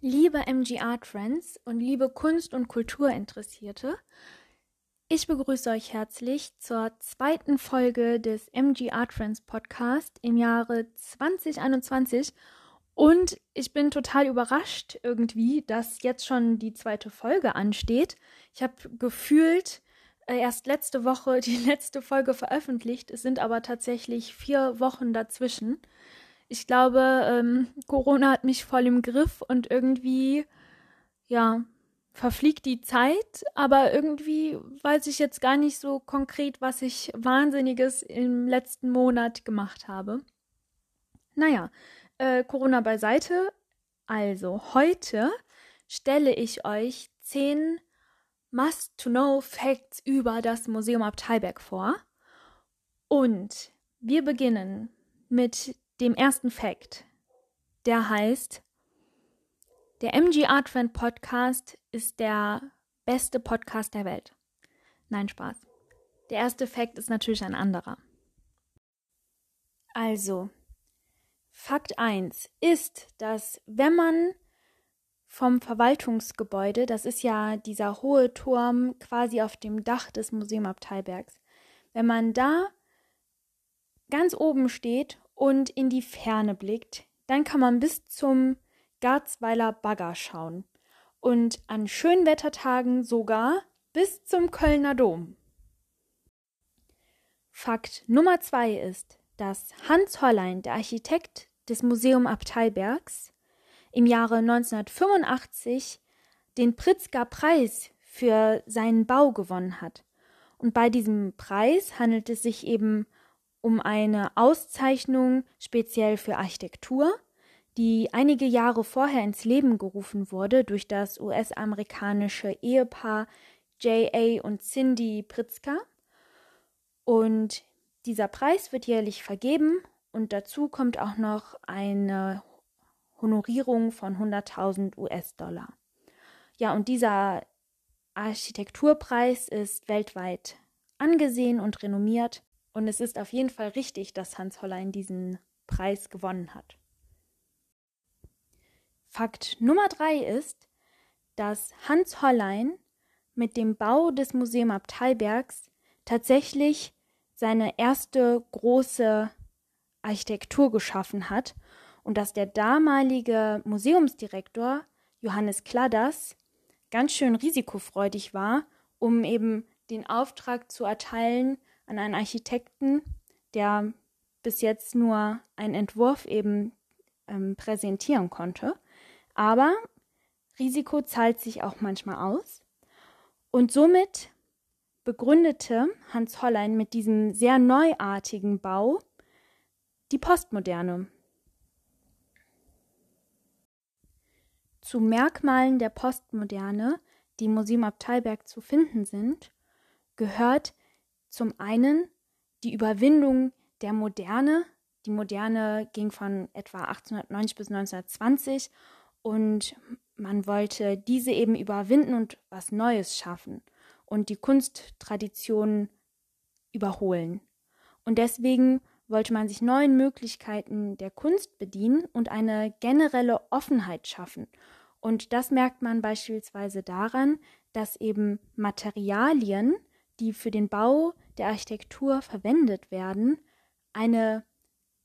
Liebe MG Art Friends und liebe Kunst- und Kulturinteressierte, ich begrüße euch herzlich zur zweiten Folge des MG Art Friends Podcast im Jahre 2021 und ich bin total überrascht irgendwie, dass jetzt schon die zweite Folge ansteht. Ich habe gefühlt erst letzte Woche die letzte Folge veröffentlicht. Es sind aber tatsächlich vier Wochen dazwischen. Ich glaube, ähm, Corona hat mich voll im Griff und irgendwie, ja, verfliegt die Zeit, aber irgendwie weiß ich jetzt gar nicht so konkret, was ich Wahnsinniges im letzten Monat gemacht habe. Naja, äh, Corona beiseite. Also, heute stelle ich euch zehn Must-to-Know-Facts über das Museum Abteilberg vor. Und wir beginnen mit dem ersten Fact. Der heißt, der MG Art Friend Podcast ist der beste Podcast der Welt. Nein, Spaß. Der erste Fact ist natürlich ein anderer. Also, Fakt 1 ist, dass wenn man vom Verwaltungsgebäude, das ist ja dieser hohe Turm quasi auf dem Dach des Museumabteilbergs, wenn man da ganz oben steht und in die Ferne blickt, dann kann man bis zum Garzweiler Bagger schauen und an schönen Wettertagen sogar bis zum Kölner Dom. Fakt Nummer zwei ist, dass Hans Hollein, der Architekt des Museum Abteilbergs, im Jahre 1985 den Pritzker Preis für seinen Bau gewonnen hat. Und bei diesem Preis handelt es sich eben um eine Auszeichnung speziell für Architektur, die einige Jahre vorher ins Leben gerufen wurde durch das US-amerikanische Ehepaar J.A. und Cindy Pritzker. Und dieser Preis wird jährlich vergeben und dazu kommt auch noch eine Honorierung von 100.000 US-Dollar. Ja, und dieser Architekturpreis ist weltweit angesehen und renommiert und es ist auf jeden Fall richtig, dass Hans Hollein diesen Preis gewonnen hat. Fakt Nummer drei ist, dass Hans Hollein mit dem Bau des Museum Abteilbergs tatsächlich seine erste große Architektur geschaffen hat und dass der damalige Museumsdirektor Johannes Kladders ganz schön risikofreudig war, um eben den Auftrag zu erteilen an einen Architekten, der bis jetzt nur einen Entwurf eben ähm, präsentieren konnte. Aber Risiko zahlt sich auch manchmal aus. Und somit begründete Hans Hollein mit diesem sehr neuartigen Bau die Postmoderne. Zu Merkmalen der Postmoderne, die im Museum Abteilberg zu finden sind, gehört zum einen die Überwindung der Moderne. Die Moderne ging von etwa 1890 bis 1920 und man wollte diese eben überwinden und was Neues schaffen und die Kunsttradition überholen. Und deswegen wollte man sich neuen Möglichkeiten der Kunst bedienen und eine generelle Offenheit schaffen. Und das merkt man beispielsweise daran, dass eben Materialien, die für den Bau der Architektur verwendet werden, eine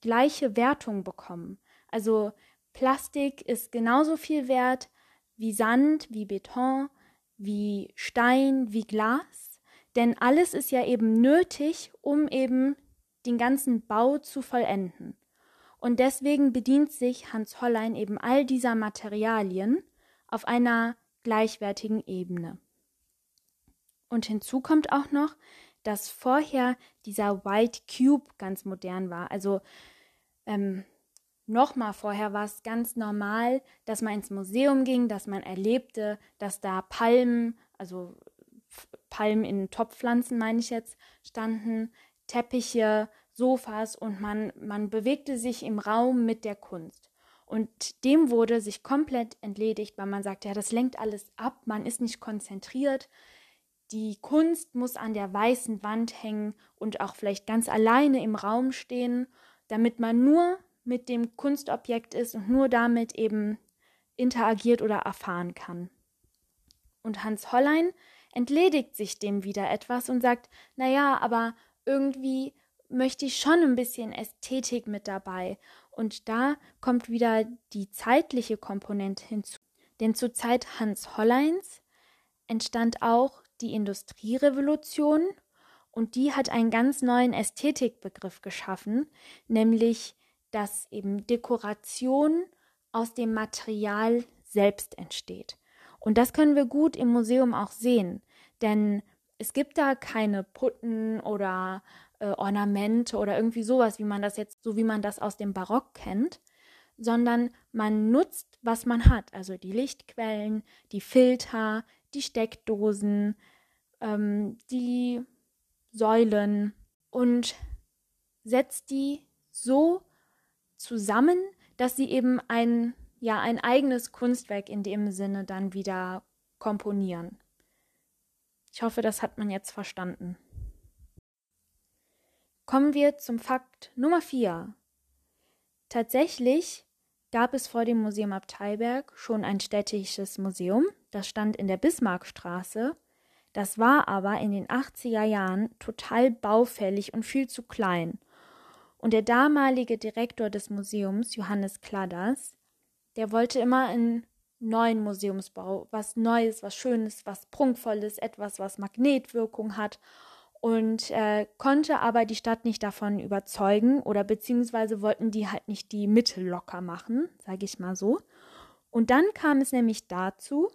gleiche Wertung bekommen. Also Plastik ist genauso viel wert wie Sand, wie Beton, wie Stein, wie Glas, denn alles ist ja eben nötig, um eben den ganzen Bau zu vollenden. Und deswegen bedient sich Hans Hollein eben all dieser Materialien auf einer gleichwertigen Ebene. Und hinzu kommt auch noch, dass vorher dieser White Cube ganz modern war. Also ähm, Nochmal vorher war es ganz normal, dass man ins Museum ging, dass man erlebte, dass da Palmen, also Palmen in Topfpflanzen meine ich jetzt, standen, Teppiche, Sofas und man, man bewegte sich im Raum mit der Kunst. Und dem wurde sich komplett entledigt, weil man sagte, ja, das lenkt alles ab, man ist nicht konzentriert. Die Kunst muss an der weißen Wand hängen und auch vielleicht ganz alleine im Raum stehen, damit man nur mit dem Kunstobjekt ist und nur damit eben interagiert oder erfahren kann. Und Hans Hollein entledigt sich dem wieder etwas und sagt, naja, aber irgendwie möchte ich schon ein bisschen Ästhetik mit dabei. Und da kommt wieder die zeitliche Komponente hinzu. Denn zur Zeit Hans Holleins entstand auch die Industrierevolution und die hat einen ganz neuen Ästhetikbegriff geschaffen, nämlich dass eben Dekoration aus dem Material selbst entsteht. Und das können wir gut im Museum auch sehen, denn es gibt da keine Putten oder äh, Ornamente oder irgendwie sowas, wie man das jetzt, so wie man das aus dem Barock kennt, sondern man nutzt, was man hat, also die Lichtquellen, die Filter, die Steckdosen, ähm, die Säulen und setzt die so zusammen, dass sie eben ein, ja, ein eigenes Kunstwerk in dem Sinne dann wieder komponieren. Ich hoffe, das hat man jetzt verstanden. Kommen wir zum Fakt Nummer 4. Tatsächlich gab es vor dem Museum Abteilberg schon ein städtisches Museum, das stand in der Bismarckstraße. Das war aber in den 80er Jahren total baufällig und viel zu klein. Und der damalige Direktor des Museums, Johannes Kladders, der wollte immer einen neuen Museumsbau, was Neues, was Schönes, was Prunkvolles, etwas, was Magnetwirkung hat und äh, konnte aber die Stadt nicht davon überzeugen oder beziehungsweise wollten die halt nicht die Mittel locker machen, sage ich mal so. Und dann kam es nämlich dazu,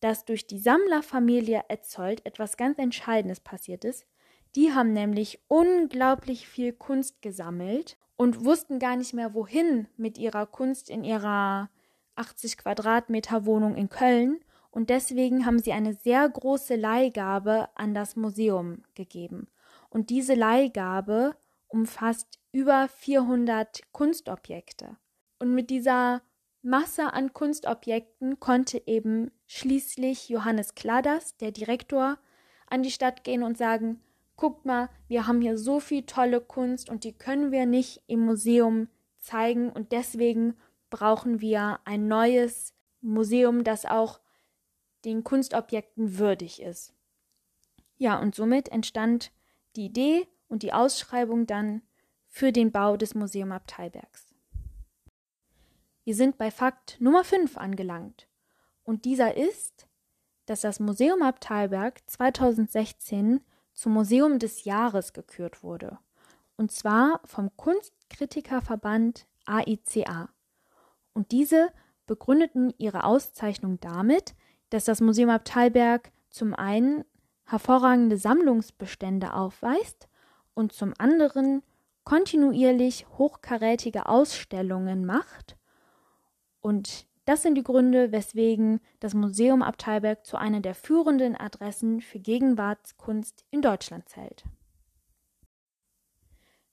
dass durch die Sammlerfamilie Etzold etwas ganz Entscheidendes passiert ist. Die haben nämlich unglaublich viel Kunst gesammelt und wussten gar nicht mehr, wohin mit ihrer Kunst in ihrer 80 Quadratmeter Wohnung in Köln und deswegen haben sie eine sehr große Leihgabe an das Museum gegeben. Und diese Leihgabe umfasst über 400 Kunstobjekte. Und mit dieser Masse an Kunstobjekten konnte eben schließlich Johannes Kladders, der Direktor, an die Stadt gehen und sagen, guckt mal, wir haben hier so viel tolle Kunst und die können wir nicht im Museum zeigen und deswegen brauchen wir ein neues Museum, das auch den Kunstobjekten würdig ist. Ja, und somit entstand die Idee und die Ausschreibung dann für den Bau des Museum Abteilbergs. Wir sind bei Fakt Nummer 5 angelangt. Und dieser ist, dass das Museum Abteilberg 2016 zum Museum des Jahres gekürt wurde. Und zwar vom Kunstkritikerverband AICA. Und diese begründeten ihre Auszeichnung damit, dass das Museum Abteilberg zum einen hervorragende Sammlungsbestände aufweist und zum anderen kontinuierlich hochkarätige Ausstellungen macht. Und das sind die Gründe, weswegen das Museum Abteilberg zu einer der führenden Adressen für Gegenwartskunst in Deutschland zählt.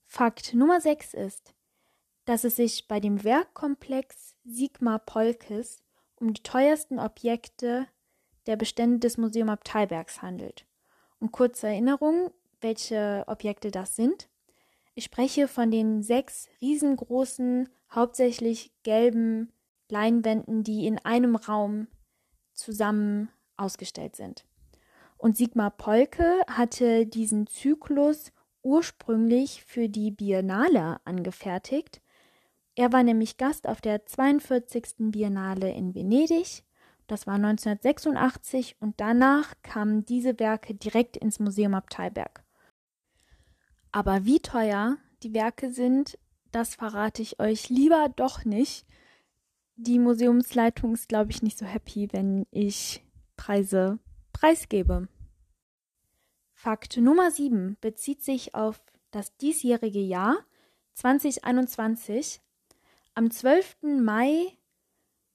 Fakt Nummer 6 ist, dass es sich bei dem Werkkomplex Sigmar Polkes um die teuersten Objekte der Bestände des Museum Abteilbergs handelt. Und kurze Erinnerung, welche Objekte das sind. Ich spreche von den sechs riesengroßen, hauptsächlich gelben Leinwänden, die in einem Raum zusammen ausgestellt sind. Und Sigmar Polke hatte diesen Zyklus ursprünglich für die Biennale angefertigt er war nämlich Gast auf der 42. Biennale in Venedig. Das war 1986 und danach kamen diese Werke direkt ins Museum Abteilberg. Aber wie teuer die Werke sind, das verrate ich euch lieber doch nicht. Die Museumsleitung ist, glaube ich, nicht so happy, wenn ich Preise preisgebe. Fakt Nummer 7 bezieht sich auf das diesjährige Jahr 2021 am 12. Mai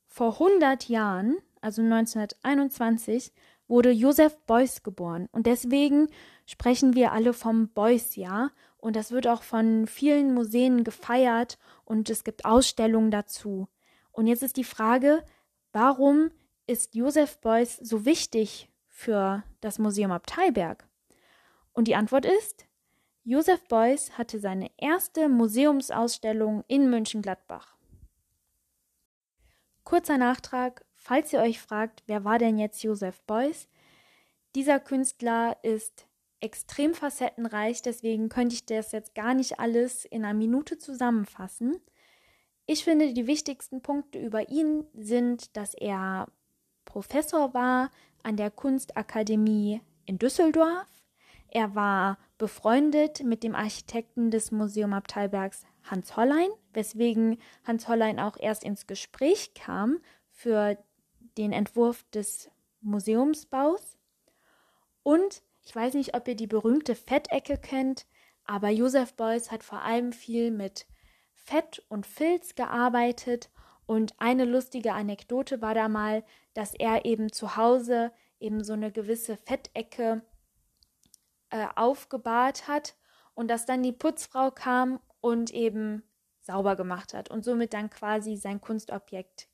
vor 100 Jahren, also 1921, wurde Josef Beuys geboren. Und deswegen sprechen wir alle vom Beuys-Jahr. Und das wird auch von vielen Museen gefeiert und es gibt Ausstellungen dazu. Und jetzt ist die Frage, warum ist Josef Beuys so wichtig für das Museum Abteilberg? Und die Antwort ist, Josef Beuys hatte seine erste Museumsausstellung in München-Gladbach. Kurzer Nachtrag, falls ihr euch fragt, wer war denn jetzt Josef Beuys? Dieser Künstler ist extrem facettenreich, deswegen könnte ich das jetzt gar nicht alles in einer Minute zusammenfassen. Ich finde, die wichtigsten Punkte über ihn sind, dass er Professor war an der Kunstakademie in Düsseldorf. Er war befreundet mit dem Architekten des Museum Abteilbergs Hans Hollein, weswegen Hans Hollein auch erst ins Gespräch kam für den Entwurf des Museumsbaus. Und ich weiß nicht, ob ihr die berühmte Fettecke kennt, aber Josef Beuys hat vor allem viel mit Fett und Filz gearbeitet. Und eine lustige Anekdote war da mal, dass er eben zu Hause eben so eine gewisse Fettecke äh, aufgebahrt hat und dass dann die Putzfrau kam und eben sauber gemacht hat und somit dann quasi sein Kunstobjekt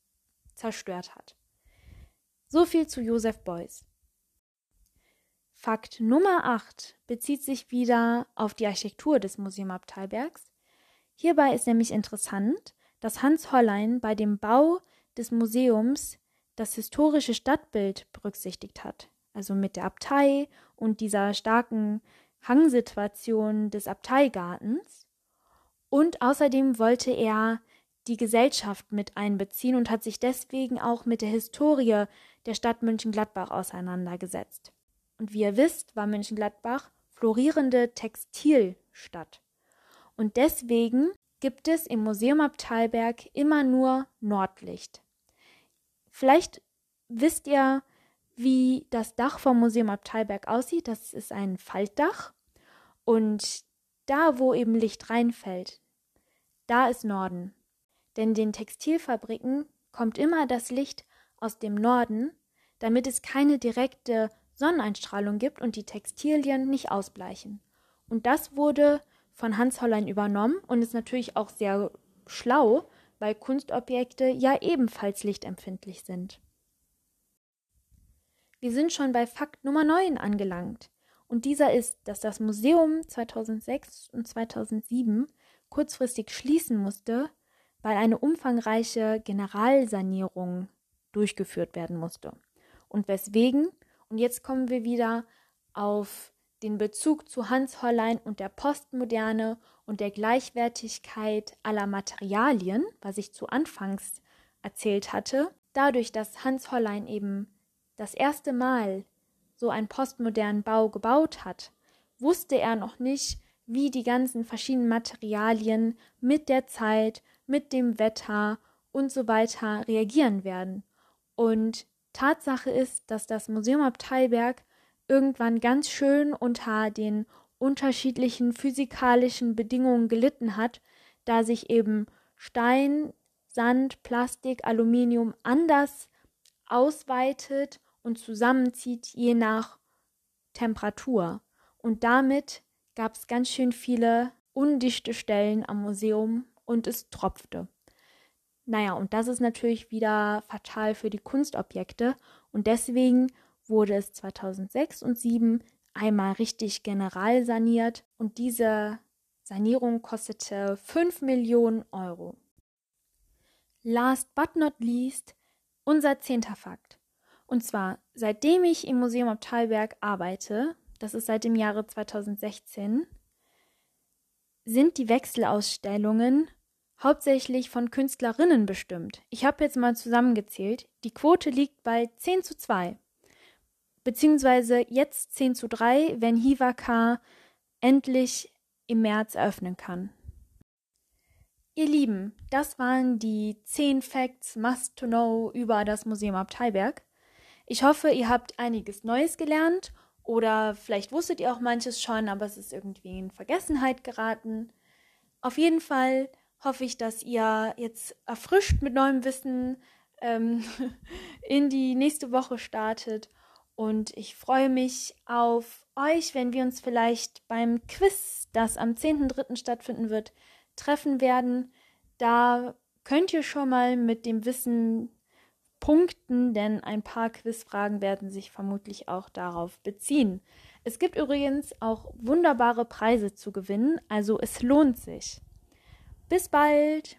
zerstört hat. So viel zu Josef Beuys. Fakt Nummer 8 bezieht sich wieder auf die Architektur des Museum Abteilbergs. Hierbei ist nämlich interessant, dass Hans Hollein bei dem Bau des Museums das historische Stadtbild berücksichtigt hat also mit der Abtei und dieser starken Hangsituation des Abteigartens. Und außerdem wollte er die Gesellschaft mit einbeziehen und hat sich deswegen auch mit der Historie der Stadt München-Gladbach auseinandergesetzt. Und wie ihr wisst, war München-Gladbach florierende Textilstadt. Und deswegen gibt es im Museum Abteilberg immer nur Nordlicht. Vielleicht wisst ihr, wie das Dach vom Museum Abteilberg aussieht. Das ist ein Faltdach. Und da, wo eben Licht reinfällt, da ist Norden. Denn den Textilfabriken kommt immer das Licht aus dem Norden, damit es keine direkte Sonneneinstrahlung gibt und die Textilien nicht ausbleichen. Und das wurde von Hans Hollein übernommen und ist natürlich auch sehr schlau, weil Kunstobjekte ja ebenfalls lichtempfindlich sind. Wir sind schon bei Fakt Nummer 9 angelangt. Und dieser ist, dass das Museum 2006 und 2007 kurzfristig schließen musste, weil eine umfangreiche Generalsanierung durchgeführt werden musste. Und weswegen? Und jetzt kommen wir wieder auf den Bezug zu Hans Hollein und der Postmoderne und der Gleichwertigkeit aller Materialien, was ich zu Anfangs erzählt hatte. Dadurch, dass Hans Hollein eben das erste Mal so einen postmodernen Bau gebaut hat, wusste er noch nicht, wie die ganzen verschiedenen Materialien mit der Zeit, mit dem Wetter und so weiter reagieren werden. Und Tatsache ist, dass das Museum Abteilberg irgendwann ganz schön unter den unterschiedlichen physikalischen Bedingungen gelitten hat, da sich eben Stein, Sand, Plastik, Aluminium anders ausweitet und zusammenzieht je nach Temperatur. Und damit gab es ganz schön viele undichte Stellen am Museum und es tropfte. Naja, und das ist natürlich wieder fatal für die Kunstobjekte und deswegen wurde es 2006 und 2007 einmal richtig general saniert und diese Sanierung kostete 5 Millionen Euro. Last but not least, unser zehnter Fakt. Und zwar, seitdem ich im Museum Abteilberg arbeite, das ist seit dem Jahre 2016, sind die Wechselausstellungen hauptsächlich von Künstlerinnen bestimmt. Ich habe jetzt mal zusammengezählt. Die Quote liegt bei 10 zu 2. Beziehungsweise jetzt 10 zu 3, wenn Hivaka endlich im März eröffnen kann. Ihr Lieben, das waren die 10 Facts Must to Know über das Museum Abteilberg. Ich hoffe, ihr habt einiges Neues gelernt oder vielleicht wusstet ihr auch manches schon, aber es ist irgendwie in Vergessenheit geraten. Auf jeden Fall hoffe ich, dass ihr jetzt erfrischt mit neuem Wissen ähm, in die nächste Woche startet. Und ich freue mich auf euch, wenn wir uns vielleicht beim Quiz, das am 10.3. stattfinden wird, treffen werden. Da könnt ihr schon mal mit dem Wissen punkten, denn ein paar Quizfragen werden sich vermutlich auch darauf beziehen. Es gibt übrigens auch wunderbare Preise zu gewinnen, also es lohnt sich. Bis bald!